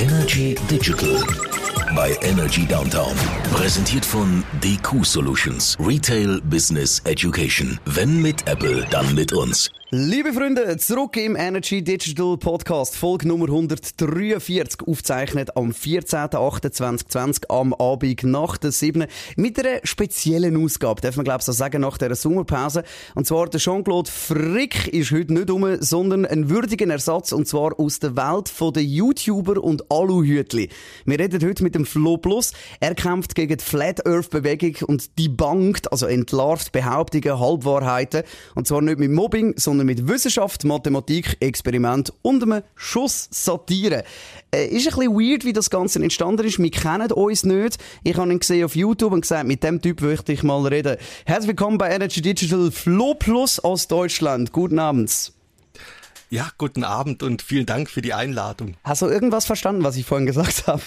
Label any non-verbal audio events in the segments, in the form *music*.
Energy Digital bei Energy Downtown. Präsentiert von DQ Solutions. Retail Business Education. Wenn mit Apple, dann mit uns. Liebe Freunde, zurück im Energy Digital Podcast, Folge Nummer 143, aufzeichnet am 14.08.2020 am Abend nach der 7. mit einer speziellen Ausgabe, darf man glaube ich so sagen, nach der Sommerpause. Und zwar der Jean-Claude Frick ist heute nicht um, sondern ein würdiger Ersatz und zwar aus der Welt der YouTuber und Aluhütli. Wir reden heute mit dem Flo Plus. Er kämpft gegen die Flat Earth Bewegung und die bankt, also entlarvt Behauptungen, Halbwahrheiten. Und zwar nicht mit Mobbing, sondern sondern mit Wissenschaft, Mathematik, Experiment und einem Schuss Satire. Äh, ist ein bisschen weird, wie das Ganze entstanden ist. Wir kennen uns nicht. Ich habe ihn gesehen auf YouTube und gesagt, mit dem Typ möchte ich mal reden. Herzlich willkommen bei Energy Digital Flow Plus aus Deutschland. Guten Abend. Ja, guten Abend und vielen Dank für die Einladung. Hast du irgendwas verstanden, was ich vorhin gesagt habe?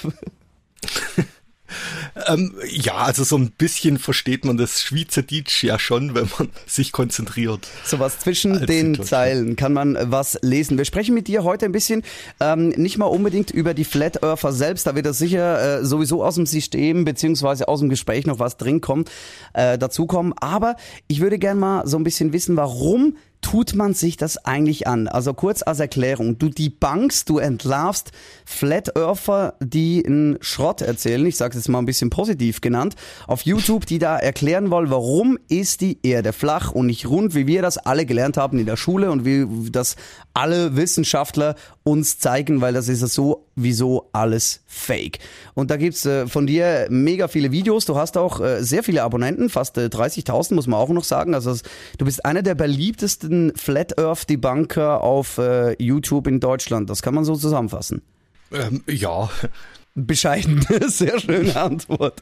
Ähm, ja, also so ein bisschen versteht man das Schweizerdeutsch ja schon, wenn man sich konzentriert. So was zwischen den. Zeilen kann man was lesen. Wir sprechen mit dir heute ein bisschen ähm, nicht mal unbedingt über die Flat Earther selbst, da wird das sicher äh, sowieso aus dem System beziehungsweise aus dem Gespräch noch was drin kommt, äh, dazukommen. Aber ich würde gerne mal so ein bisschen wissen, warum tut man sich das eigentlich an? Also kurz als Erklärung, du debunkst, du entlarvst Flat Earther, die einen Schrott erzählen, ich sage es mal ein bisschen positiv genannt, auf YouTube, die da erklären wollen, warum ist die Erde flach und nicht rund, wie wir das alle gelernt haben in der Schule und wie das alle Wissenschaftler uns zeigen, weil das ist ja so wieso alles fake. Und da gibt's äh, von dir mega viele Videos. Du hast auch äh, sehr viele Abonnenten, fast äh, 30.000 muss man auch noch sagen. Also du bist einer der beliebtesten Flat Earth Debunker auf äh, YouTube in Deutschland. Das kann man so zusammenfassen. Ähm, ja, Bescheidene, *laughs* sehr schöne Antwort.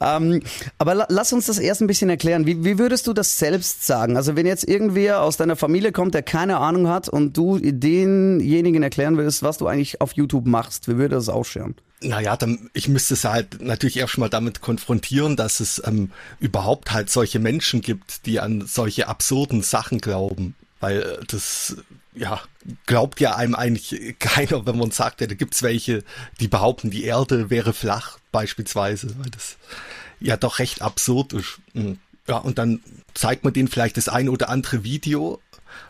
Ähm, aber la lass uns das erst ein bisschen erklären. Wie, wie würdest du das selbst sagen? Also wenn jetzt irgendwer aus deiner Familie kommt, der keine Ahnung hat und du denjenigen erklären willst, was du eigentlich auf YouTube machst, wie würde das ausschauen? Naja, dann, ich müsste es halt natürlich erst mal damit konfrontieren, dass es ähm, überhaupt halt solche Menschen gibt, die an solche absurden Sachen glauben. Weil äh, das ja, glaubt ja einem eigentlich keiner, wenn man sagt, ja, da gibt's welche, die behaupten, die Erde wäre flach, beispielsweise, weil das ja doch recht absurd ist. Hm. Ja, und dann zeigt man denen vielleicht das ein oder andere Video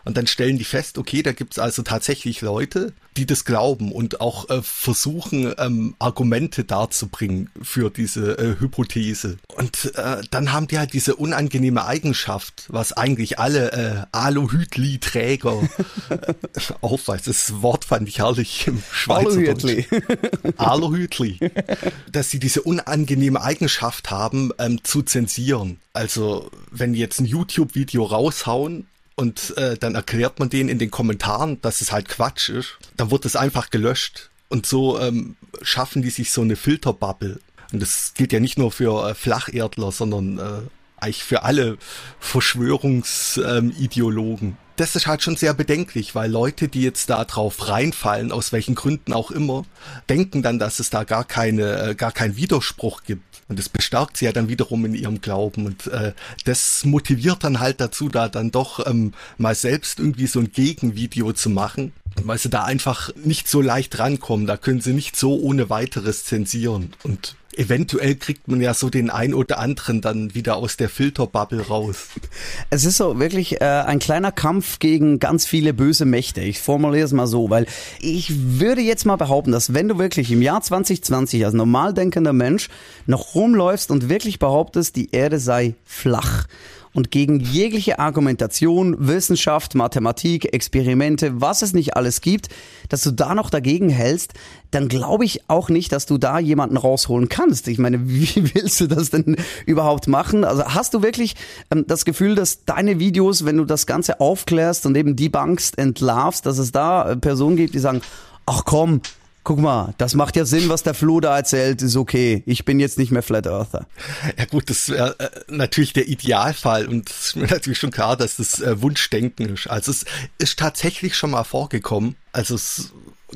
und dann stellen die fest, okay, da gibt's also tatsächlich Leute, die das glauben und auch äh, versuchen, ähm, Argumente darzubringen für diese äh, Hypothese. Und äh, dann haben die halt diese unangenehme Eigenschaft, was eigentlich alle äh, Aluhütli-Träger äh, *laughs* aufweist. Das Wort fand ich herrlich im Schweizerdeutsch. Aluhütli. *laughs* Dass sie diese unangenehme Eigenschaft haben, ähm, zu zensieren. Also, wenn die jetzt ein YouTube-Video raushauen, und äh, dann erklärt man denen in den Kommentaren, dass es halt Quatsch ist, dann wird es einfach gelöscht. Und so ähm, schaffen die sich so eine Filterbubble. Und das gilt ja nicht nur für äh, Flacherdler, sondern äh, eigentlich für alle Verschwörungsideologen. Ähm, das ist halt schon sehr bedenklich, weil Leute, die jetzt da drauf reinfallen, aus welchen Gründen auch immer, denken dann, dass es da gar keine, äh, gar keinen Widerspruch gibt. Und das bestärkt sie ja dann wiederum in ihrem Glauben. Und äh, das motiviert dann halt dazu, da dann doch ähm, mal selbst irgendwie so ein Gegenvideo zu machen. Weil sie da einfach nicht so leicht rankommen. Da können sie nicht so ohne weiteres zensieren. Und eventuell kriegt man ja so den ein oder anderen dann wieder aus der Filterbubble raus. Es ist so wirklich äh, ein kleiner Kampf gegen ganz viele böse Mächte. Ich formuliere es mal so, weil ich würde jetzt mal behaupten, dass wenn du wirklich im Jahr 2020 als normal denkender Mensch noch rumläufst und wirklich behauptest, die Erde sei flach und gegen jegliche Argumentation, Wissenschaft, Mathematik, Experimente, was es nicht alles gibt, dass du da noch dagegen hältst, dann glaube ich auch nicht, dass du da jemanden rausholen kannst. Ich meine, *laughs* wie willst du das denn überhaupt machen? Also hast du wirklich ähm, das Gefühl, dass deine Videos, wenn du das Ganze aufklärst und eben debunkst, entlarvst, dass es da äh, Personen gibt, die sagen, ach komm, guck mal, das macht ja Sinn, was der Flo da erzählt, ist okay. Ich bin jetzt nicht mehr Flat Earther. Ja gut, das wäre äh, natürlich der Idealfall und es ist mir *laughs* natürlich schon klar, dass das äh, Wunschdenken ist. Also es ist tatsächlich schon mal vorgekommen. Also es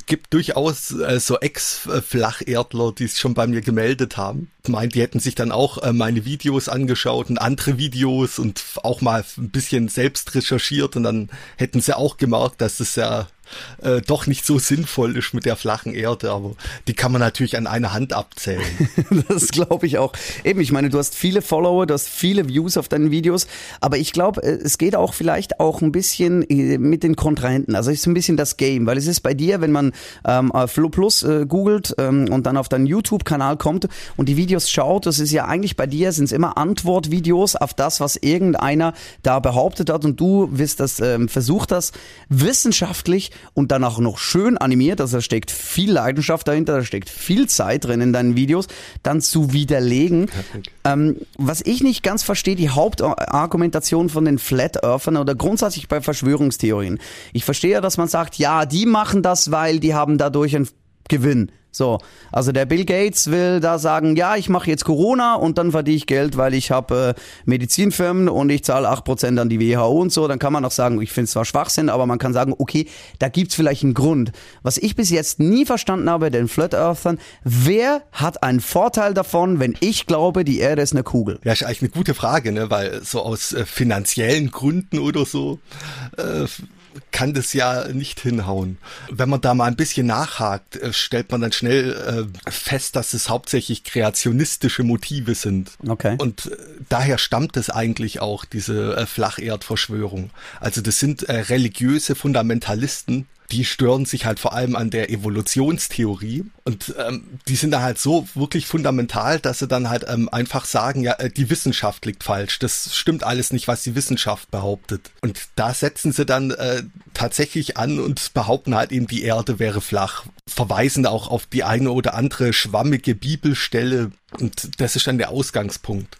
gibt durchaus äh, so Ex-Flacherdler, die es schon bei mir gemeldet haben. Meint, die hätten sich dann auch äh, meine Videos angeschaut und andere Videos und auch mal ein bisschen selbst recherchiert und dann hätten sie auch gemerkt, dass es ja äh, doch nicht so sinnvoll ist mit der flachen Erde, aber die kann man natürlich an einer Hand abzählen. *laughs* das glaube ich auch. Eben, ich meine, du hast viele Follower, du hast viele Views auf deinen Videos, aber ich glaube, äh, es geht auch vielleicht auch ein bisschen äh, mit den Kontrahenten. Also es ist ein bisschen das Game, weil es ist bei dir, wenn man ähm, Flow Plus äh, googelt ähm, und dann auf deinen YouTube-Kanal kommt und die Videos schaut, das ist ja eigentlich bei dir sind es immer Antwortvideos auf das, was irgendeiner da behauptet hat und du wirst das ähm, versucht das wissenschaftlich und dann auch noch schön animiert, also da steckt viel Leidenschaft dahinter, da steckt viel Zeit drin in deinen Videos, dann zu widerlegen. Ähm, was ich nicht ganz verstehe, die Hauptargumentation von den Flat Earthern oder grundsätzlich bei Verschwörungstheorien. Ich verstehe ja, dass man sagt, ja, die machen das, weil die haben dadurch einen Gewinn. So, also der Bill Gates will da sagen, ja, ich mache jetzt Corona und dann verdiene ich Geld, weil ich habe äh, Medizinfirmen und ich zahle 8% an die WHO und so. Dann kann man auch sagen, ich finde es zwar Schwachsinn, aber man kann sagen, okay, da gibt's vielleicht einen Grund. Was ich bis jetzt nie verstanden habe, den Flat Earthern, wer hat einen Vorteil davon, wenn ich glaube, die Erde ist eine Kugel? Ja, ist eigentlich eine gute Frage, ne? weil so aus äh, finanziellen Gründen oder so äh, kann das ja nicht hinhauen. Wenn man da mal ein bisschen nachhakt, äh, stellt man dann schnell äh, fest, dass es hauptsächlich kreationistische Motive sind. Okay. Und äh, daher stammt es eigentlich auch, diese Flacherdverschwörung. Also das sind religiöse Fundamentalisten, die stören sich halt vor allem an der Evolutionstheorie. Und ähm, die sind da halt so wirklich fundamental, dass sie dann halt ähm, einfach sagen, ja, äh, die Wissenschaft liegt falsch, das stimmt alles nicht, was die Wissenschaft behauptet. Und da setzen sie dann äh, tatsächlich an und behaupten halt eben, die Erde wäre flach, verweisen auch auf die eine oder andere schwammige Bibelstelle. Und das ist dann der Ausgangspunkt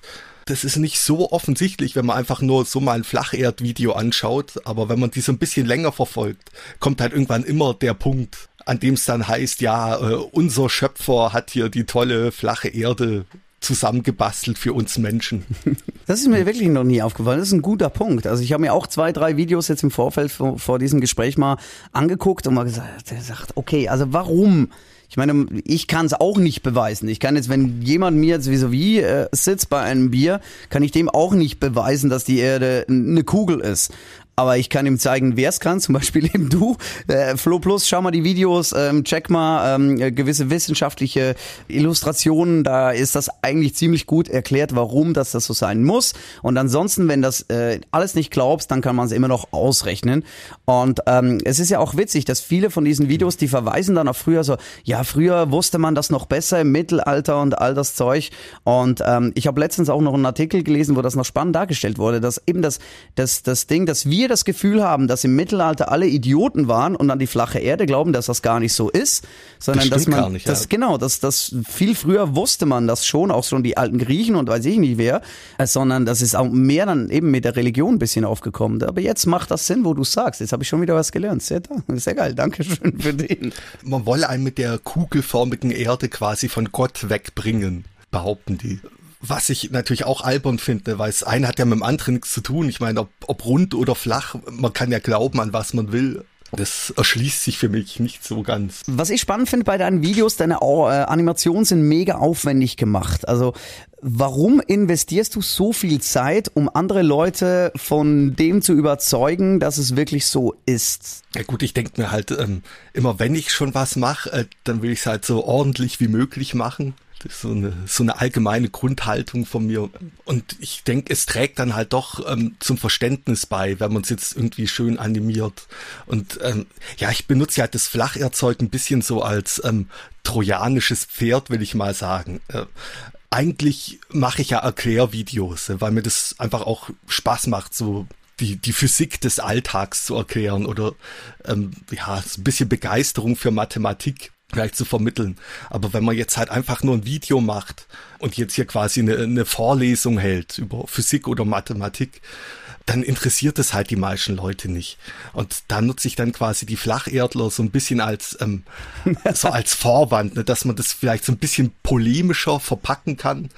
das ist nicht so offensichtlich, wenn man einfach nur so mal ein Flacherdvideo anschaut, aber wenn man die so ein bisschen länger verfolgt, kommt halt irgendwann immer der Punkt, an dem es dann heißt, ja, äh, unser Schöpfer hat hier die tolle flache Erde zusammengebastelt für uns Menschen. *laughs* Das ist mir wirklich noch nie aufgefallen. Das ist ein guter Punkt. Also ich habe mir auch zwei, drei Videos jetzt im Vorfeld vor, vor diesem Gespräch mal angeguckt und mal gesagt, okay, also warum ich meine, ich kann es auch nicht beweisen. Ich kann jetzt, wenn jemand mir jetzt vis-à-vis äh, sitzt bei einem Bier, kann ich dem auch nicht beweisen, dass die Erde eine Kugel ist aber ich kann ihm zeigen, wer es kann, zum Beispiel eben du. Äh, Flo Plus, schau mal die Videos, ähm, check mal ähm, gewisse wissenschaftliche Illustrationen, da ist das eigentlich ziemlich gut erklärt, warum das das so sein muss. Und ansonsten, wenn das äh, alles nicht glaubst, dann kann man es immer noch ausrechnen. Und ähm, es ist ja auch witzig, dass viele von diesen Videos, die verweisen dann auf früher so, ja, früher wusste man das noch besser im Mittelalter und all das Zeug. Und ähm, ich habe letztens auch noch einen Artikel gelesen, wo das noch spannend dargestellt wurde, dass eben das, das, das Ding, dass wir das Gefühl haben, dass im Mittelalter alle Idioten waren und an die flache Erde glauben, dass das gar nicht so ist, sondern das dass man nicht, das ja. genau, dass das viel früher wusste man das schon, auch schon die alten Griechen und weiß ich nicht wer, äh, sondern das ist auch mehr dann eben mit der Religion ein bisschen aufgekommen. Aber jetzt macht das Sinn, wo du sagst. Jetzt habe ich schon wieder was gelernt. Sehr, sehr geil. Dankeschön für den. Man wolle einen mit der kugelförmigen Erde quasi von Gott wegbringen behaupten die. Was ich natürlich auch albern finde, weil es eine hat ja mit dem anderen nichts zu tun. Ich meine, ob, ob rund oder flach, man kann ja glauben an was man will. Das erschließt sich für mich nicht so ganz. Was ich spannend finde bei deinen Videos, deine äh, Animationen sind mega aufwendig gemacht. Also warum investierst du so viel Zeit, um andere Leute von dem zu überzeugen, dass es wirklich so ist? Ja gut, ich denke mir halt, ähm, immer wenn ich schon was mache, äh, dann will ich es halt so ordentlich wie möglich machen. Das ist so eine, so eine allgemeine Grundhaltung von mir. Und ich denke, es trägt dann halt doch ähm, zum Verständnis bei, wenn man es jetzt irgendwie schön animiert. Und ähm, ja, ich benutze halt das Flacherzeug ein bisschen so als ähm, trojanisches Pferd, will ich mal sagen. Äh, eigentlich mache ich ja Erklärvideos, weil mir das einfach auch Spaß macht, so die, die Physik des Alltags zu erklären oder ähm, ja, so ein bisschen Begeisterung für Mathematik vielleicht zu vermitteln. Aber wenn man jetzt halt einfach nur ein Video macht und jetzt hier quasi eine, eine Vorlesung hält über Physik oder Mathematik, dann interessiert es halt die meisten Leute nicht. Und da nutze ich dann quasi die Flacherdler so ein bisschen als ähm, *laughs* so als Vorwand, ne, dass man das vielleicht so ein bisschen polemischer verpacken kann,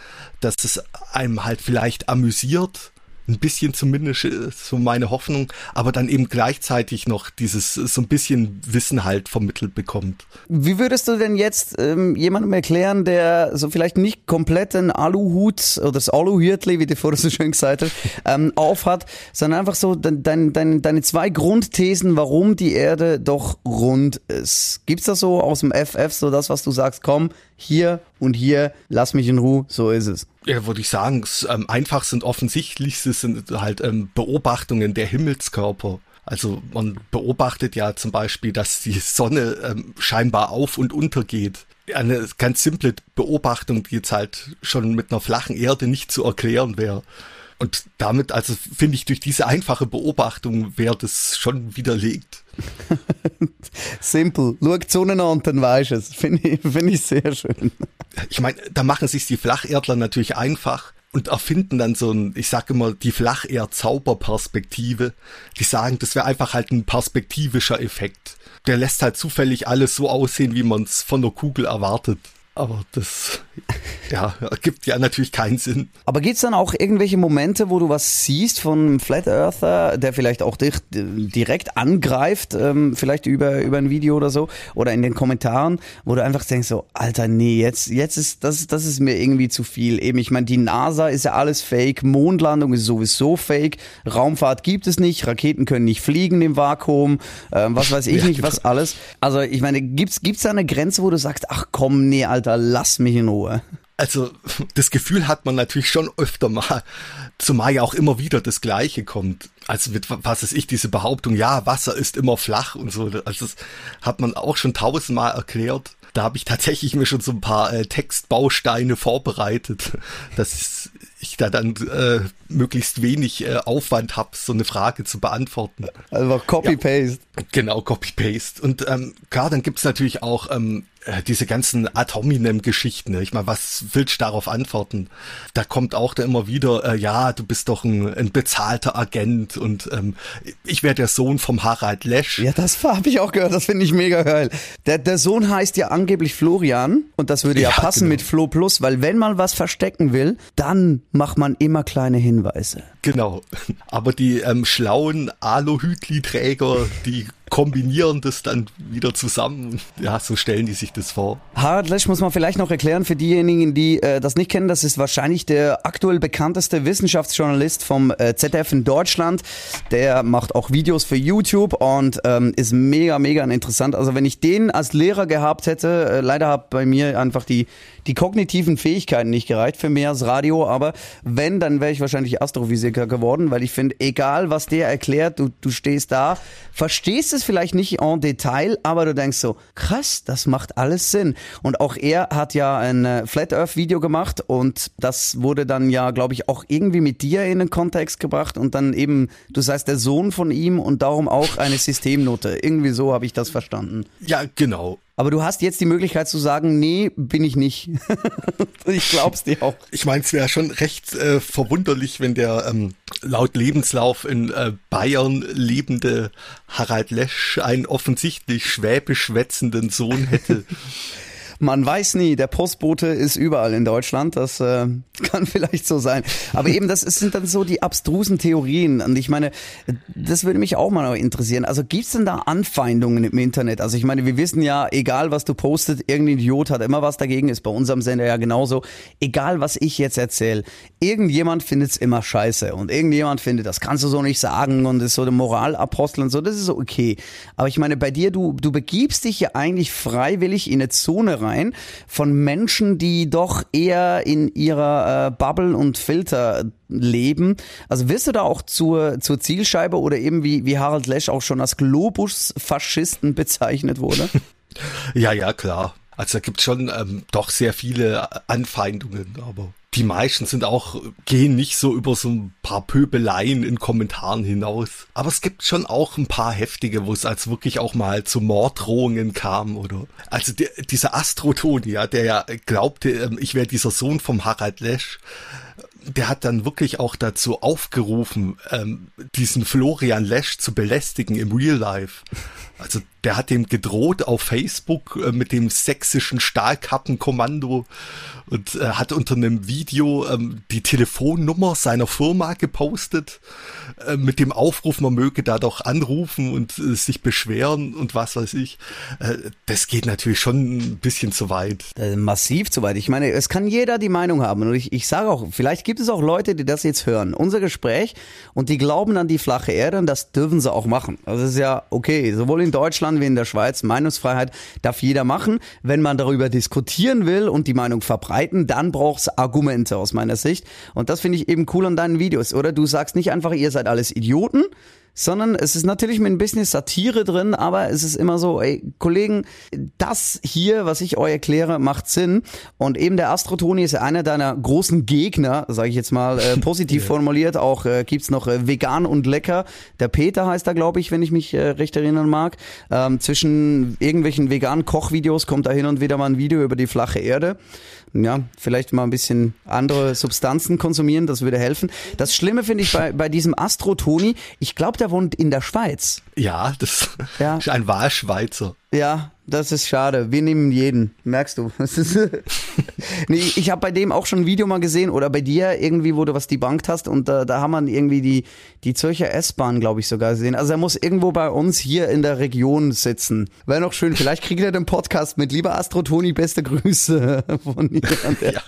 dass es einem halt vielleicht amüsiert ein bisschen zumindest äh, so meine Hoffnung, aber dann eben gleichzeitig noch dieses so ein bisschen Wissen halt vermittelt bekommt. Wie würdest du denn jetzt ähm, jemandem erklären, der so vielleicht nicht komplett einen Aluhut oder das Aluhütli, wie du vorher so schön gesagt hast, *laughs* ähm, aufhat, sondern einfach so dein, dein, deine zwei Grundthesen, warum die Erde doch rund ist. Gibt's da so aus dem FF so das, was du sagst, komm, hier und hier, lass mich in Ruhe, so ist es. Ja, würde ich sagen, das ähm, einfachste und offensichtlichste sind halt ähm, Beobachtungen der Himmelskörper. Also man beobachtet ja zum Beispiel, dass die Sonne ähm, scheinbar auf und untergeht. Eine ganz simple Beobachtung, die jetzt halt schon mit einer flachen Erde nicht zu erklären wäre. Und damit, also finde ich, durch diese einfache Beobachtung wäre das schon widerlegt. *laughs* Simple. Schau die Sonne an, dann weisst es. Finde ich, find ich sehr schön. Ich meine, da machen sich die Flacherdler natürlich einfach und erfinden dann so ein, ich sage immer, die Flacherd-Zauberperspektive. Die sagen, das wäre einfach halt ein perspektivischer Effekt. Der lässt halt zufällig alles so aussehen, wie man es von der Kugel erwartet. Aber das, *laughs* ja, gibt ja natürlich keinen Sinn. Aber gibt's dann auch irgendwelche Momente, wo du was siehst von einem Flat Earther, der vielleicht auch dich direkt angreift, ähm, vielleicht über, über ein Video oder so, oder in den Kommentaren, wo du einfach denkst so, Alter, nee, jetzt, jetzt ist, das, das ist mir irgendwie zu viel. Eben, ich meine, die NASA ist ja alles fake, Mondlandung ist sowieso fake, Raumfahrt gibt es nicht, Raketen können nicht fliegen im Vakuum, äh, was weiß ich nicht, was genau. alles. Also, ich meine, gibt's, gibt's da eine Grenze, wo du sagst, ach komm, nee, Alter, lass mich in Ruhe. Also das Gefühl hat man natürlich schon öfter mal, zumal ja auch immer wieder das Gleiche kommt. Also mit, was ist ich, diese Behauptung, ja, Wasser ist immer flach und so. Also das hat man auch schon tausendmal erklärt. Da habe ich tatsächlich mir schon so ein paar äh, Textbausteine vorbereitet, *laughs* dass ich da dann äh, möglichst wenig äh, Aufwand habe, so eine Frage zu beantworten. Also Copy-Paste. Ja, genau, Copy-Paste. Und ähm, klar, dann gibt's natürlich auch ähm, äh, diese ganzen Atominem-Geschichten. Ne? Ich meine, was willst du darauf antworten? Da kommt auch da immer wieder, äh, ja, du bist doch ein, ein bezahlter Agent und ähm, ich wäre der Sohn vom Harald Lesch. Ja, das *laughs* habe ich auch gehört, das finde ich mega geil. Der, der Sohn heißt ja angeblich Florian und das würde ja, ja passen genau. mit Flo Plus, weil wenn man was verstecken will, dann macht man immer kleine Hinweise. Genau, aber die ähm, schlauen Aluhütli-Träger, die kombinieren das dann wieder zusammen. Ja, so stellen die sich das vor. Harald Lesch muss man vielleicht noch erklären für diejenigen, die äh, das nicht kennen. Das ist wahrscheinlich der aktuell bekannteste Wissenschaftsjournalist vom äh, ZDF in Deutschland. Der macht auch Videos für YouTube und ähm, ist mega, mega interessant. Also wenn ich den als Lehrer gehabt hätte, äh, leider hat bei mir einfach die, die kognitiven Fähigkeiten nicht gereicht für mehr als Radio, aber wenn, dann wäre ich wahrscheinlich Astrophysiker geworden, weil ich finde, egal was der erklärt, du, du stehst da, verstehst es vielleicht nicht en Detail, aber du denkst so, krass, das macht alles Sinn. Und auch er hat ja ein äh, Flat Earth Video gemacht und das wurde dann ja, glaube ich, auch irgendwie mit dir in den Kontext gebracht und dann eben, du sagst der Sohn von ihm und darum auch eine Systemnote. Irgendwie so habe ich das verstanden. Ja, genau. Aber du hast jetzt die Möglichkeit zu sagen, nee, bin ich nicht. *laughs* ich glaub's dir auch. Ich meine, es wäre schon recht äh, verwunderlich, wenn der ähm, laut Lebenslauf in äh, Bayern lebende Harald Lesch einen offensichtlich schwäbisch schwätzenden Sohn hätte. *laughs* Man weiß nie, der Postbote ist überall in Deutschland, das äh, *laughs* kann vielleicht so sein. Aber eben, das sind dann so die abstrusen Theorien. Und ich meine, das würde mich auch mal interessieren. Also gibt's denn da Anfeindungen im Internet? Also ich meine, wir wissen ja, egal was du postet, irgendein Idiot hat immer was dagegen, ist bei unserem Sender ja genauso. Egal was ich jetzt erzähle, irgendjemand findet's immer scheiße und irgendjemand findet, das kannst du so nicht sagen und ist so der Moralapostel und so, das ist okay. Aber ich meine, bei dir, du, du begibst dich ja eigentlich freiwillig in eine Zone rein, rein von Menschen, die doch eher in ihrer äh, Bubble und Filter leben. Also wirst du da auch zur, zur Zielscheibe oder eben wie, wie Harald Lesch auch schon als Globus-Faschisten bezeichnet wurde? *laughs* Ja, ja, klar. Also da gibt schon ähm, doch sehr viele Anfeindungen, aber die meisten sind auch, gehen nicht so über so ein paar Pöbeleien in Kommentaren hinaus. Aber es gibt schon auch ein paar heftige, wo es als wirklich auch mal zu Morddrohungen kam oder, also der, dieser Astroton, ja, der ja glaubte, ähm, ich wäre dieser Sohn vom Harald Lesch, der hat dann wirklich auch dazu aufgerufen, ähm, diesen Florian Lesch zu belästigen im Real Life. Also der hat dem gedroht auf Facebook äh, mit dem sächsischen Stahlkappenkommando und äh, hat unter einem Video ähm, die Telefonnummer seiner Firma gepostet äh, mit dem Aufruf, man möge da doch anrufen und äh, sich beschweren und was weiß ich. Äh, das geht natürlich schon ein bisschen zu weit. Äh, massiv zu weit. Ich meine, es kann jeder die Meinung haben und ich, ich sage auch, vielleicht gibt es auch Leute, die das jetzt hören, unser Gespräch und die glauben an die flache Erde und das dürfen sie auch machen. Das ist ja okay, sowohl in Deutschland wie in der Schweiz. Meinungsfreiheit darf jeder machen. Wenn man darüber diskutieren will und die Meinung verbreiten, dann braucht es Argumente aus meiner Sicht. Und das finde ich eben cool an deinen Videos, oder? Du sagst nicht einfach, ihr seid alles Idioten, sondern es ist natürlich mit ein bisschen Satire drin, aber es ist immer so, ey, Kollegen, das hier, was ich euch erkläre, macht Sinn. Und eben der Astrotoni ist ja einer deiner großen Gegner, sage ich jetzt mal äh, *laughs* positiv ja. formuliert. Auch äh, gibt's noch äh, vegan und lecker. Der Peter heißt da, glaube ich, wenn ich mich äh, recht erinnern mag. Ähm, zwischen irgendwelchen veganen Kochvideos kommt da hin und wieder mal ein Video über die flache Erde ja, vielleicht mal ein bisschen andere Substanzen konsumieren, das würde helfen. Das Schlimme finde ich bei, bei diesem Astro-Toni, ich glaube, der wohnt in der Schweiz. Ja, das ja. ist ein Wahlschweizer. Ja, das ist schade. Wir nehmen jeden, merkst du. *laughs* nee, ich habe bei dem auch schon ein Video mal gesehen oder bei dir irgendwie, wo du was debunked hast und äh, da haben wir irgendwie die, die Zürcher S-Bahn, glaube ich, sogar gesehen. Also er muss irgendwo bei uns hier in der Region sitzen. Wäre noch schön, vielleicht kriegt er den Podcast mit. Lieber Astro Toni, beste Grüße von dir an der ja.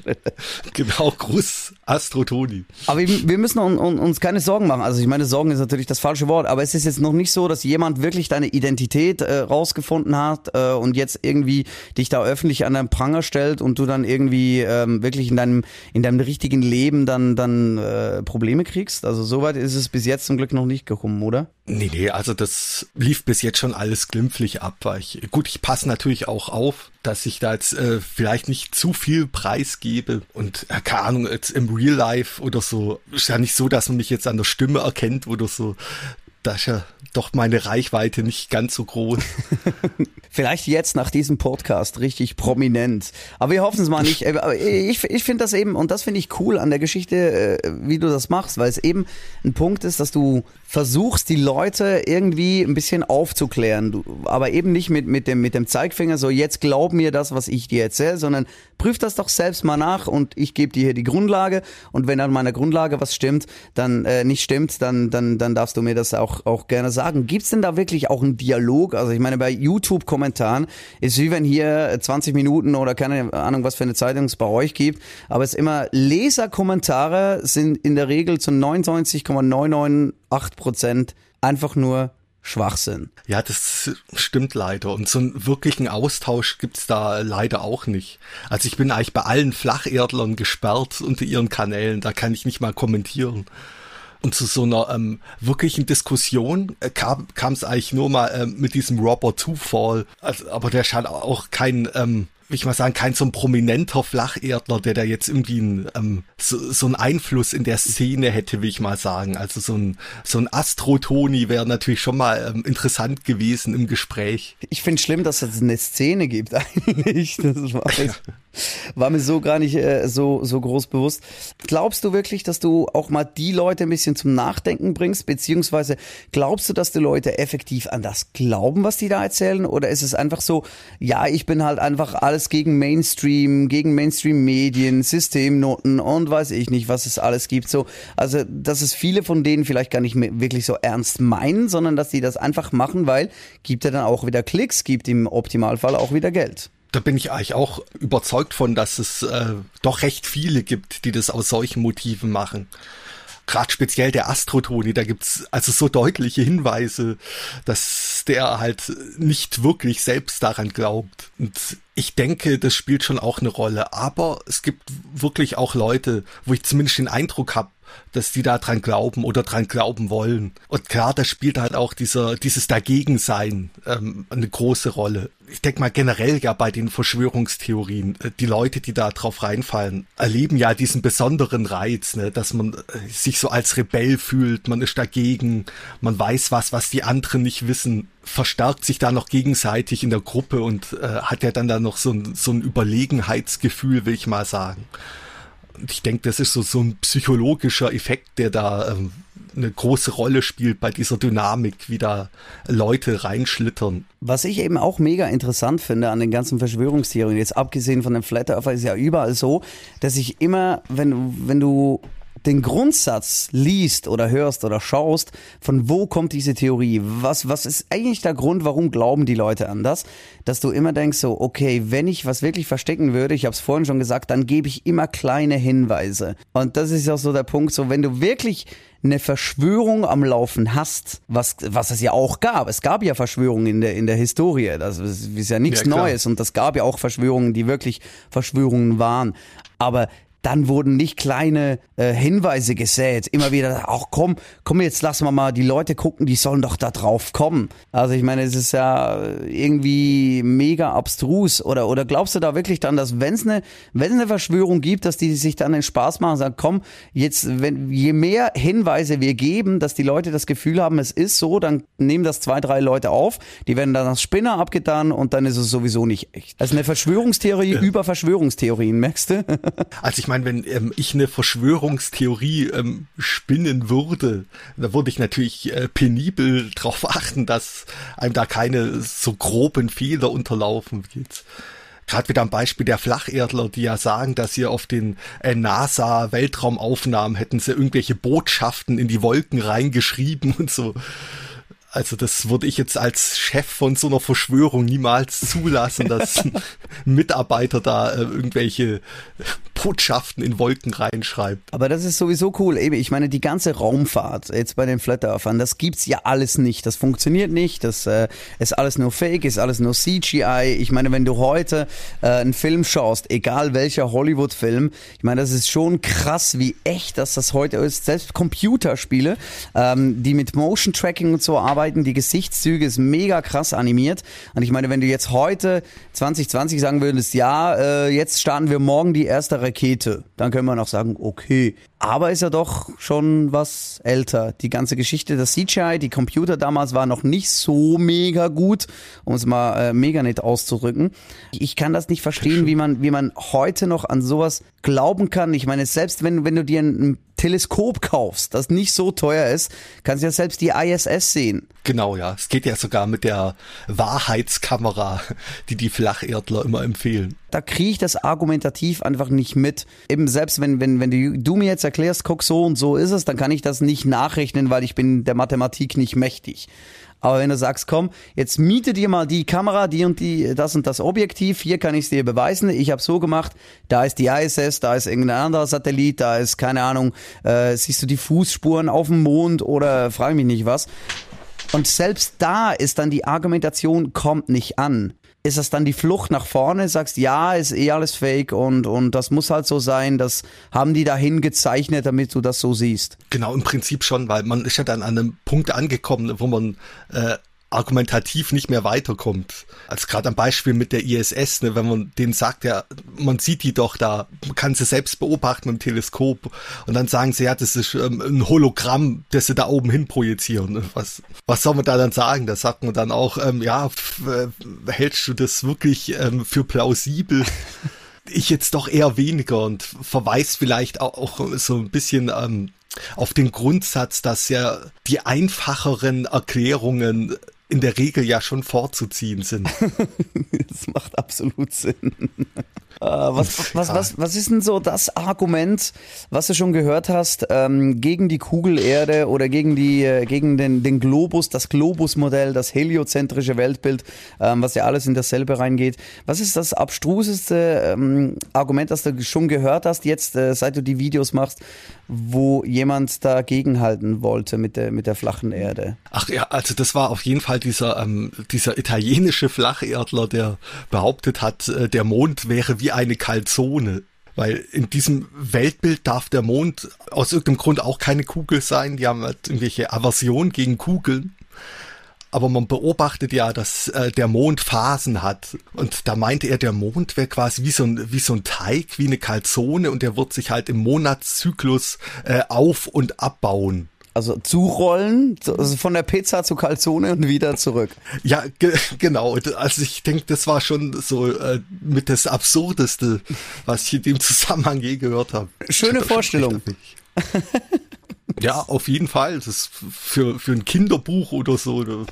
Genau, Gruß Astro Toni. Aber wir, müssen un, un, uns keine Sorgen machen. Also ich meine, Sorgen ist natürlich das falsche Wort, aber es ist jetzt noch nicht so, dass jemand wirklich deine Identität äh, rausgefunden hat äh, und jetzt irgendwie dich da öffentlich an den Pranger stellt und du dann irgendwie ähm, wirklich in deinem in deinem richtigen Leben dann dann äh, Probleme kriegst. Also soweit ist es bis jetzt zum Glück noch nicht gekommen, oder? Nee, nee, also das lief bis jetzt schon alles glimpflich ab. Ich, gut, ich passe natürlich auch auf, dass ich da jetzt äh, vielleicht nicht zu viel preisgebe und äh, keine Ahnung, jetzt im Real Life oder so, ist ja nicht so, dass man mich jetzt an der Stimme erkennt oder so. Da ist ja doch meine Reichweite nicht ganz so groß. *laughs* Vielleicht jetzt nach diesem Podcast richtig prominent. Aber wir hoffen es mal nicht. Ich, ich finde das eben, und das finde ich cool an der Geschichte, äh, wie du das machst, weil es eben ein Punkt ist, dass du versuchst, die Leute irgendwie ein bisschen aufzuklären. Du, aber eben nicht mit, mit, dem, mit dem Zeigfinger, so jetzt glaub mir das, was ich dir erzähle, sondern prüf das doch selbst mal nach und ich gebe dir hier die Grundlage. Und wenn an meiner Grundlage was stimmt, dann äh, nicht stimmt, dann, dann, dann darfst du mir das auch, auch gerne sagen. Gibt's denn da wirklich auch einen Dialog? Also ich meine, bei YouTube-Kommentaren ist wie wenn hier 20 Minuten oder keine Ahnung, was für eine Zeitung es bei euch gibt, aber es ist immer Leserkommentare sind in der Regel zu 99,99 8 Prozent einfach nur Schwachsinn. Ja, das stimmt leider. Und so einen wirklichen Austausch gibt's da leider auch nicht. Also ich bin eigentlich bei allen Flacherdlern gesperrt unter ihren Kanälen. Da kann ich nicht mal kommentieren. Und zu so einer ähm, wirklichen Diskussion äh, kam es eigentlich nur mal ähm, mit diesem Robert Zufall. Also, aber der scheint auch kein ähm, will ich mal sagen, kein so ein prominenter Flacherdler, der da jetzt irgendwie ein, ähm, so, so einen Einfluss in der Szene hätte, will ich mal sagen. Also so ein, so ein Astro-Toni wäre natürlich schon mal ähm, interessant gewesen im Gespräch. Ich finde schlimm, dass es eine Szene gibt *laughs* eigentlich. Das war, *laughs* war mir so gar nicht äh, so, so groß bewusst. Glaubst du wirklich, dass du auch mal die Leute ein bisschen zum Nachdenken bringst? Beziehungsweise glaubst du, dass die Leute effektiv an das glauben, was die da erzählen? Oder ist es einfach so, ja, ich bin halt einfach alles gegen Mainstream, gegen Mainstream-Medien, Systemnoten und weiß ich nicht, was es alles gibt. So, also, dass es viele von denen vielleicht gar nicht wirklich so ernst meinen, sondern dass die das einfach machen, weil gibt ja dann auch wieder Klicks, gibt im Optimalfall auch wieder Geld da bin ich eigentlich auch überzeugt von, dass es äh, doch recht viele gibt, die das aus solchen Motiven machen gerade speziell der Astrotoni, da gibt's also so deutliche Hinweise, dass der halt nicht wirklich selbst daran glaubt. Und ich denke, das spielt schon auch eine Rolle. Aber es gibt wirklich auch Leute, wo ich zumindest den Eindruck habe, dass die da dran glauben oder dran glauben wollen. Und klar, da spielt halt auch dieser, dieses Dagegensein ähm, eine große Rolle. Ich denke mal generell ja bei den Verschwörungstheorien, äh, die Leute, die da drauf reinfallen, erleben ja diesen besonderen Reiz, ne, dass man äh, sich so als Rebell fühlt, man ist dagegen, man weiß was, was die anderen nicht wissen, verstärkt sich da noch gegenseitig in der Gruppe und äh, hat ja dann da noch so ein, so ein Überlegenheitsgefühl, will ich mal sagen. Ich denke, das ist so, so ein psychologischer Effekt, der da ähm, eine große Rolle spielt bei dieser Dynamik, wie da Leute reinschlittern. Was ich eben auch mega interessant finde an den ganzen Verschwörungstheorien, jetzt abgesehen von dem Flat Earther, ist ja überall so, dass ich immer, wenn, wenn du den Grundsatz liest oder hörst oder schaust, von wo kommt diese Theorie? Was, was ist eigentlich der Grund, warum glauben die Leute an das? Dass du immer denkst so, okay, wenn ich was wirklich verstecken würde, ich habe es vorhin schon gesagt, dann gebe ich immer kleine Hinweise. Und das ist auch so der Punkt, so wenn du wirklich eine Verschwörung am Laufen hast, was, was es ja auch gab. Es gab ja Verschwörungen in der, in der Historie. Das ist ja nichts ja, Neues. Und das gab ja auch Verschwörungen, die wirklich Verschwörungen waren. Aber dann wurden nicht kleine äh, Hinweise gesät. Immer wieder, auch komm, komm jetzt lassen wir mal die Leute gucken, die sollen doch da drauf kommen. Also ich meine, es ist ja irgendwie mega abstrus. Oder, oder glaubst du da wirklich dann, dass wenn es eine, wenn eine Verschwörung gibt, dass die sich dann den Spaß machen und sagen, komm, jetzt, wenn, je mehr Hinweise wir geben, dass die Leute das Gefühl haben, es ist so, dann nehmen das zwei, drei Leute auf, die werden dann als Spinner abgetan und dann ist es sowieso nicht echt. Also eine Verschwörungstheorie ja. über Verschwörungstheorien, merkst du? Also ich meine, wenn ähm, ich eine Verschwörungstheorie ähm, spinnen würde, da würde ich natürlich äh, penibel darauf *laughs* achten, dass einem da keine so groben Fehler unterlaufen wird. Gerade wieder am Beispiel der Flacherdler, die ja sagen, dass sie auf den äh, NASA-Weltraumaufnahmen hätten sie irgendwelche Botschaften in die Wolken reingeschrieben *laughs* und so. Also das würde ich jetzt als Chef von so einer Verschwörung niemals zulassen, dass ein *laughs* Mitarbeiter da äh, irgendwelche Botschaften in Wolken reinschreibt. Aber das ist sowieso cool. Eben, ich meine, die ganze Raumfahrt jetzt bei den Flat Earthern, das gibt's ja alles nicht. Das funktioniert nicht. Das äh, ist alles nur Fake, ist alles nur CGI. Ich meine, wenn du heute äh, einen Film schaust, egal welcher Hollywood-Film, ich meine, das ist schon krass, wie echt dass das heute ist. Selbst Computerspiele, ähm, die mit Motion Tracking und so arbeiten, die Gesichtszüge ist mega krass animiert. Und ich meine, wenn du jetzt heute 2020 sagen würdest, ja, äh, jetzt starten wir morgen die erste Rakete, dann können wir noch sagen, okay. Aber ist ja doch schon was älter. Die ganze Geschichte der CGI, die Computer damals war noch nicht so mega gut, um es mal äh, mega nett auszudrücken. Ich kann das nicht verstehen, wie man, wie man heute noch an sowas glauben kann. Ich meine, selbst wenn, wenn du dir ein Teleskop kaufst, das nicht so teuer ist, kannst du ja selbst die ISS sehen. Genau, ja. Es geht ja sogar mit der Wahrheitskamera, die die Flacherdler immer empfehlen. Da kriege ich das argumentativ einfach nicht mit. Eben selbst wenn, wenn, wenn du, du mir jetzt erklärst, guck, so und so ist es, dann kann ich das nicht nachrechnen, weil ich bin der Mathematik nicht mächtig. Aber wenn du sagst, komm, jetzt miete dir mal die Kamera, die und die, das und das Objektiv, hier kann ich es dir beweisen. Ich habe so gemacht, da ist die ISS, da ist irgendein anderer Satellit, da ist, keine Ahnung, äh, siehst du die Fußspuren auf dem Mond oder frage mich nicht was. Und selbst da ist dann die Argumentation, kommt nicht an ist das dann die Flucht nach vorne? Sagst, ja, ist eh alles fake und, und das muss halt so sein, das haben die dahin gezeichnet, damit du das so siehst. Genau, im Prinzip schon, weil man ist ja dann an einem Punkt angekommen, wo man äh, argumentativ nicht mehr weiterkommt. Als gerade am Beispiel mit der ISS, ne, wenn man denen sagt, ja, man sieht die doch da, man kann sie selbst beobachten mit dem Teleskop und dann sagen sie, ja, das ist ähm, ein Hologramm, das sie da oben hin projizieren. Ne? Was, was soll man da dann sagen? Da sagt man dann auch, ähm, ja, äh, hältst du das wirklich ähm, für plausibel? *laughs* ich jetzt doch eher weniger und verweist vielleicht auch, auch so ein bisschen ähm, auf den Grundsatz, dass ja die einfacheren Erklärungen in der Regel ja schon vorzuziehen sind. *laughs* das macht absolut Sinn. Äh, was, was, was, was ist denn so das Argument, was du schon gehört hast, ähm, gegen die Kugelerde oder gegen, die, äh, gegen den, den Globus, das Globusmodell, das heliozentrische Weltbild, ähm, was ja alles in dasselbe reingeht? Was ist das abstruseste ähm, Argument, das du schon gehört hast, jetzt, äh, seit du die Videos machst, wo jemand dagegen halten wollte mit der, mit der flachen Erde? Ach ja, also das war auf jeden Fall dieser, ähm, dieser italienische Flacherdler, der behauptet hat, äh, der Mond wäre wie eine Kalzone. Weil in diesem Weltbild darf der Mond aus irgendeinem Grund auch keine Kugel sein. Die haben halt irgendwelche Aversion gegen Kugeln. Aber man beobachtet ja, dass äh, der Mond Phasen hat. Und da meinte er, der Mond wäre quasi wie so, ein, wie so ein Teig, wie eine Kalzone und der wird sich halt im Monatszyklus äh, auf- und abbauen. Also zurollen, also von der Pizza zu Calzone und wieder zurück. Ja, ge genau. Also ich denke, das war schon so äh, mit das Absurdeste, was ich in dem Zusammenhang je gehört habe. Schöne Vorstellung. Ja, auf jeden Fall. Das ist für, für ein Kinderbuch oder so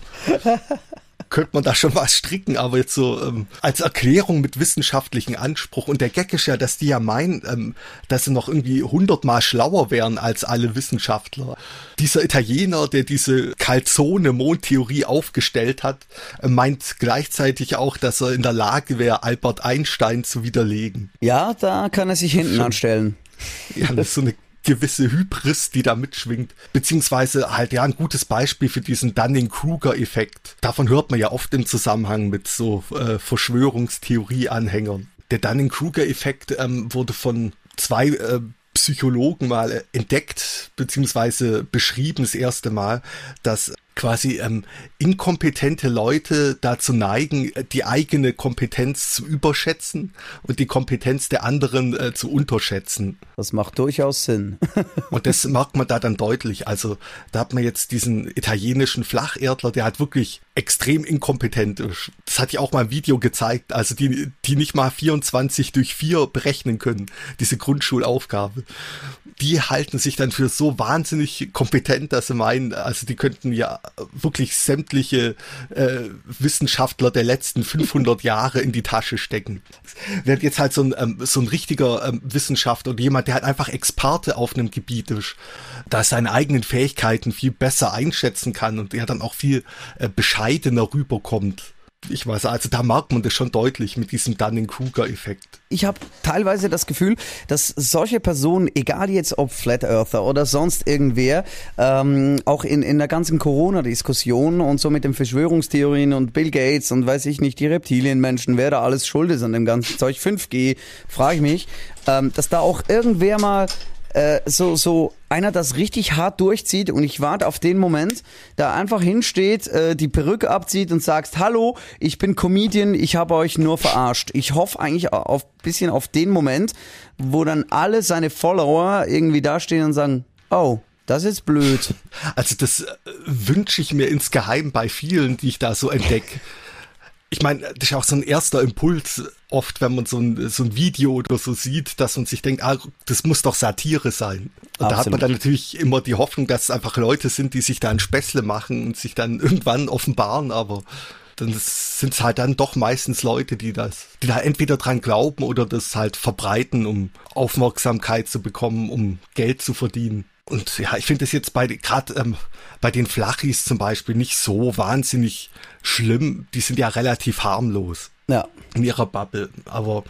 könnte man da schon was stricken, aber jetzt so ähm, als Erklärung mit wissenschaftlichen Anspruch. Und der Gag ist ja, dass die ja meinen, ähm, dass sie noch irgendwie hundertmal schlauer wären als alle Wissenschaftler. Dieser Italiener, der diese Calzone-Mondtheorie aufgestellt hat, äh, meint gleichzeitig auch, dass er in der Lage wäre, Albert Einstein zu widerlegen. Ja, da kann er sich hinten anstellen. Ja, das ist so eine gewisse Hybris, die da mitschwingt, beziehungsweise halt ja ein gutes Beispiel für diesen Dunning-Kruger-Effekt. Davon hört man ja oft im Zusammenhang mit so äh, Verschwörungstheorie-Anhängern. Der Dunning-Kruger-Effekt ähm, wurde von zwei äh, Psychologen mal entdeckt beziehungsweise beschrieben das erste Mal, dass quasi ähm, inkompetente Leute dazu neigen, die eigene Kompetenz zu überschätzen und die Kompetenz der anderen äh, zu unterschätzen. Das macht durchaus Sinn. *laughs* und das merkt man da dann deutlich. Also da hat man jetzt diesen italienischen Flacherdler, der halt wirklich extrem inkompetent ist. Das hat ja auch mal ein Video gezeigt, also die, die nicht mal 24 durch 4 berechnen können, diese Grundschulaufgabe. Die halten sich dann für so wahnsinnig kompetent, dass sie meinen, also die könnten ja wirklich sämtliche äh, Wissenschaftler der letzten 500 *laughs* Jahre in die Tasche stecken. Während jetzt halt so ein, ähm, so ein richtiger ähm, Wissenschaftler oder jemand, der halt einfach Experte auf einem Gebiet ist, da seine eigenen Fähigkeiten viel besser einschätzen kann und der dann auch viel äh, bescheidener rüberkommt ich weiß, also da merkt man das schon deutlich mit diesem Dunning-Kruger-Effekt. Ich habe teilweise das Gefühl, dass solche Personen, egal jetzt ob Flat Earther oder sonst irgendwer, ähm, auch in, in der ganzen Corona-Diskussion und so mit den Verschwörungstheorien und Bill Gates und weiß ich nicht, die Reptilienmenschen, wer da alles schuld ist an dem ganzen Zeug, 5G, frage ich mich, ähm, dass da auch irgendwer mal äh, so, so einer das richtig hart durchzieht und ich warte auf den Moment, da einfach hinsteht, äh, die Perücke abzieht und sagst, hallo, ich bin Comedian, ich habe euch nur verarscht. Ich hoffe eigentlich auf bisschen auf den Moment, wo dann alle seine Follower irgendwie dastehen und sagen, oh, das ist blöd. Also das äh, wünsche ich mir insgeheim bei vielen, die ich da so entdecke ich meine, das ist ja auch so ein erster Impuls oft, wenn man so ein, so ein Video oder so sieht, dass man sich denkt, ah, das muss doch Satire sein. Und Absolut. da hat man dann natürlich immer die Hoffnung, dass es einfach Leute sind, die sich da ein Späßle machen und sich dann irgendwann offenbaren, aber dann sind es halt dann doch meistens Leute, die das, die da entweder dran glauben oder das halt verbreiten, um Aufmerksamkeit zu bekommen, um Geld zu verdienen. Und ja, ich finde das jetzt bei gerade ähm, bei den Flachis zum Beispiel nicht so wahnsinnig schlimm. Die sind ja relativ harmlos ja. in ihrer Bubble. Aber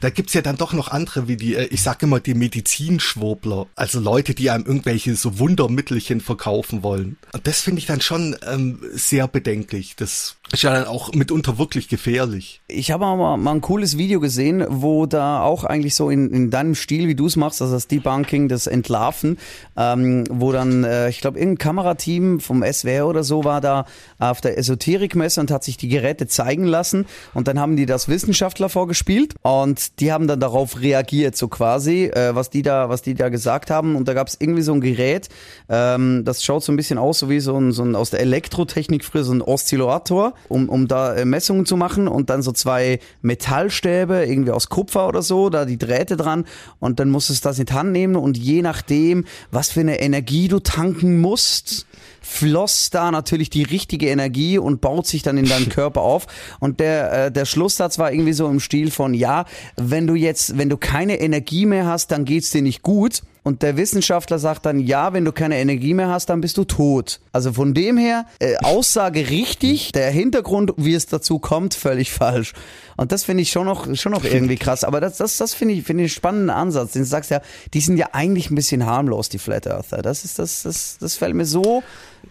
da gibt's ja dann doch noch andere, wie die, äh, ich sag immer, die Medizinschwurbler. Also Leute, die einem irgendwelche so Wundermittelchen verkaufen wollen. Und das finde ich dann schon ähm, sehr bedenklich. Das ist ja dann auch mitunter wirklich gefährlich. Ich habe mal, mal ein cooles Video gesehen, wo da auch eigentlich so in, in deinem Stil, wie du es machst, also das Debunking, das Entlarven, ähm, wo dann, äh, ich glaube, irgendein Kamerateam vom SWR oder so war da auf der Esoterikmesse und hat sich die Geräte zeigen lassen und dann haben die das Wissenschaftler vorgespielt und die haben dann darauf reagiert, so quasi, äh, was die da, was die da gesagt haben und da gab es irgendwie so ein Gerät, ähm, das schaut so ein bisschen aus, so wie so ein, so ein aus der Elektrotechnik früher so ein Oszillator um, um da äh, Messungen zu machen und dann so zwei Metallstäbe, irgendwie aus Kupfer oder so, da die Drähte dran und dann musst du das in die Hand nehmen und je nachdem, was für eine Energie du tanken musst, floss da natürlich die richtige Energie und baut sich dann in deinem *laughs* Körper auf. Und der, äh, der Schlusssatz war irgendwie so im Stil von, ja, wenn du jetzt, wenn du keine Energie mehr hast, dann geht's dir nicht gut. Und der Wissenschaftler sagt dann, ja, wenn du keine Energie mehr hast, dann bist du tot. Also von dem her, äh, Aussage richtig, der Hintergrund, wie es dazu kommt, völlig falsch. Und das finde ich schon noch, schon noch irgendwie krass. Aber das, das, das finde ich, finde ich einen spannenden Ansatz. Den du sagst ja, die sind ja eigentlich ein bisschen harmlos, die Flat Earther. Das ist, das, das, das fällt mir so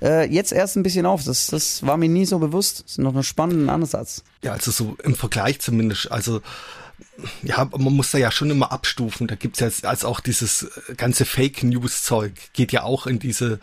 äh, jetzt erst ein bisschen auf. Das, das war mir nie so bewusst. Das ist noch ein spannender Ansatz. Ja, also so im Vergleich zumindest. Also ja, man muss da ja schon immer abstufen. Da gibt's ja als auch dieses ganze Fake News Zeug geht ja auch in diese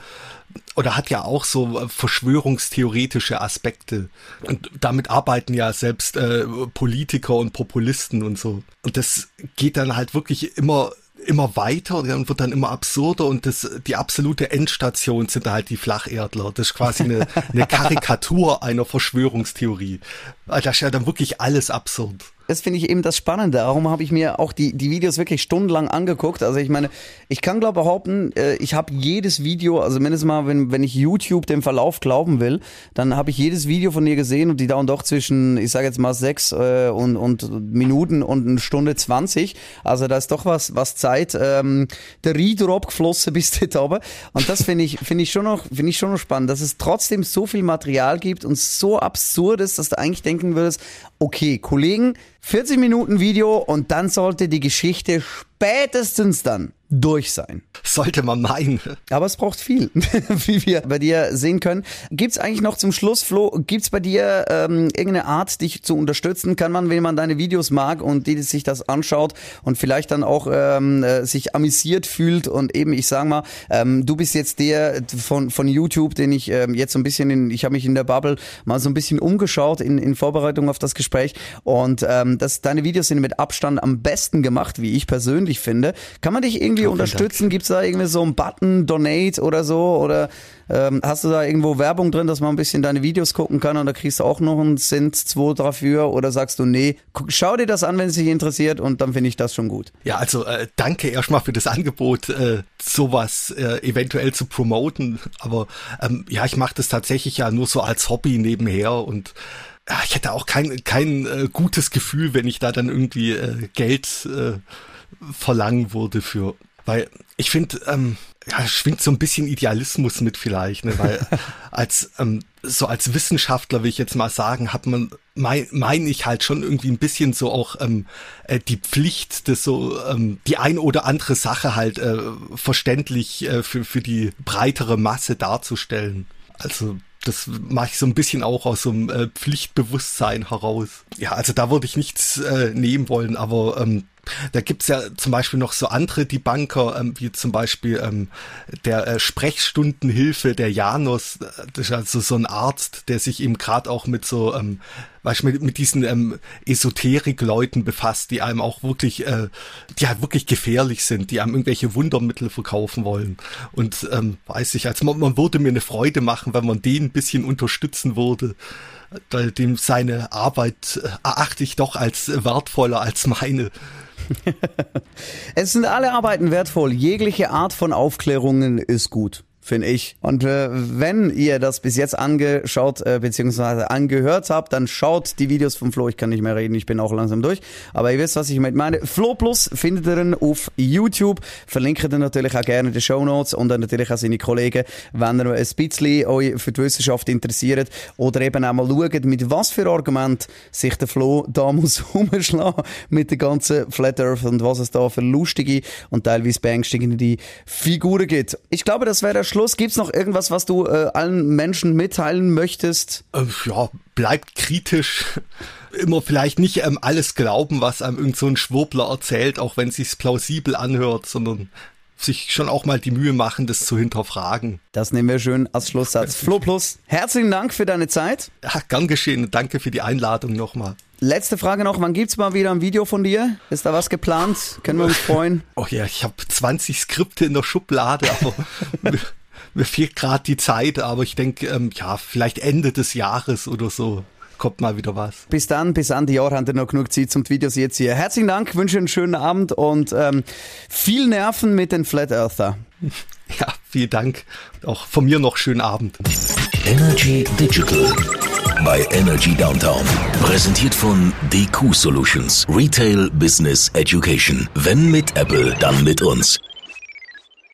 oder hat ja auch so verschwörungstheoretische Aspekte. Und damit arbeiten ja selbst äh, Politiker und Populisten und so. Und das geht dann halt wirklich immer immer weiter und wird dann immer absurder und das, die absolute Endstation sind halt die Flacherdler. Das ist quasi eine, *laughs* eine Karikatur einer Verschwörungstheorie. Da ist ja dann wirklich alles absurd das finde ich eben das Spannende. Darum habe ich mir auch die, die Videos wirklich stundenlang angeguckt. Also ich meine, ich kann glaube behaupten, äh, ich habe jedes Video, also mindestens mal, wenn, wenn ich YouTube dem Verlauf glauben will, dann habe ich jedes Video von dir gesehen und die dauern doch zwischen, ich sage jetzt mal sechs äh, und, und Minuten und eine Stunde zwanzig. Also da ist doch was, was Zeit. Ähm, der Rieder abgeflossen bis dort oben. Und das finde ich, finde ich schon finde ich schon noch spannend, dass es trotzdem so viel Material gibt und so absurd ist, dass du eigentlich denken würdest, okay, Kollegen, 40 Minuten Video und dann sollte die Geschichte spätestens dann durch sein. Sollte man meinen. Aber es braucht viel, *laughs* wie wir bei dir sehen können. Gibt's eigentlich noch zum Schluss, Flo, gibt's bei dir ähm, irgendeine Art, dich zu unterstützen? Kann man, wenn man deine Videos mag und die sich das anschaut und vielleicht dann auch ähm, äh, sich amüsiert fühlt und eben, ich sag mal, ähm, du bist jetzt der von, von YouTube, den ich ähm, jetzt so ein bisschen in, ich habe mich in der Bubble mal so ein bisschen umgeschaut in, in Vorbereitung auf das Gespräch und ähm, das, deine Videos sind mit Abstand am besten gemacht, wie ich persönlich finde. Kann man dich irgendwie unterstützen? Gibt es da irgendwie so einen Button, Donate oder so? Oder ähm, hast du da irgendwo Werbung drin, dass man ein bisschen deine Videos gucken kann und da kriegst du auch noch einen Cent, zwei dafür? Oder sagst du, nee, guck, schau dir das an, wenn es dich interessiert und dann finde ich das schon gut. Ja, also äh, danke erstmal für das Angebot, äh, sowas äh, eventuell zu promoten. Aber ähm, ja, ich mache das tatsächlich ja nur so als Hobby nebenher und ja, ich hätte auch kein, kein äh, gutes Gefühl, wenn ich da dann irgendwie äh, Geld äh, verlangen würde für. Weil ich finde, ähm, ja, schwingt so ein bisschen Idealismus mit vielleicht, ne? weil *laughs* als ähm, so als Wissenschaftler will ich jetzt mal sagen, hat man meine mein ich halt schon irgendwie ein bisschen so auch ähm, äh, die Pflicht, das so ähm, die ein oder andere Sache halt äh, verständlich äh, für für die breitere Masse darzustellen. Also das mache ich so ein bisschen auch aus so einem äh, Pflichtbewusstsein heraus. Ja, also da würde ich nichts äh, nehmen wollen, aber ähm, da gibt's ja zum Beispiel noch so andere Debunker, ähm, wie zum Beispiel ähm, der äh, Sprechstundenhilfe, der Janus, das ist also so ein Arzt, der sich eben gerade auch mit so, ähm, weißt du, mit, mit diesen ähm, Esoterik-Leuten befasst, die einem auch wirklich, äh, die halt wirklich gefährlich sind, die einem irgendwelche Wundermittel verkaufen wollen. Und ähm, weiß ich, als man, man würde mir eine Freude machen, wenn man den ein bisschen unterstützen würde dem seine Arbeit äh, erachte ich doch als wertvoller als meine. *laughs* es sind alle Arbeiten wertvoll. Jegliche Art von Aufklärungen ist gut finde ich. Und äh, wenn ihr das bis jetzt angeschaut äh, bzw. angehört habt, dann schaut die Videos von Flo. Ich kann nicht mehr reden, ich bin auch langsam durch. Aber ihr wisst, was ich mit meine. Flo Plus findet ihr auf YouTube. Verlinkt ihr natürlich auch gerne den Show Notes und dann natürlich auch seine Kollegen, wenn ihr ein bisschen euch für die Wissenschaft interessiert oder eben auch mal schaut, mit was für Argument sich der Flo da *laughs* muss umschlagen mit der ganzen Flat Earth und was es da für lustige und teilweise beängstigende Figuren gibt. Ich glaube, das wäre der Schluss, gibt's noch irgendwas, was du äh, allen Menschen mitteilen möchtest? Äh, ja, bleibt kritisch. Immer vielleicht nicht ähm, alles glauben, was einem irgend so ein Schwurbler erzählt, auch wenn es sich plausibel anhört, sondern sich schon auch mal die Mühe machen, das zu hinterfragen. Das nehmen wir schön als Schlusssatz. *laughs* Flo Plus, herzlichen Dank für deine Zeit. Ja, gern geschehen. Danke für die Einladung nochmal. Letzte Frage noch, wann gibt's mal wieder ein Video von dir? Ist da was geplant? Können wir uns *laughs* freuen? Oh ja, ich habe 20 Skripte in der Schublade, aber *laughs* mir fehlt gerade die Zeit, aber ich denke, ähm, ja, vielleicht Ende des Jahres oder so kommt mal wieder was. Bis dann, bis Ende Jahr habt ihr noch genug Zeit zum Videos jetzt hier. Herzlichen Dank, wünsche einen schönen Abend und ähm, viel Nerven mit den Flat Earther. *laughs* Ja, vielen Dank. Auch von mir noch schönen Abend. Energy Digital bei Energy Downtown. Präsentiert von DQ Solutions. Retail Business Education. Wenn mit Apple, dann mit uns.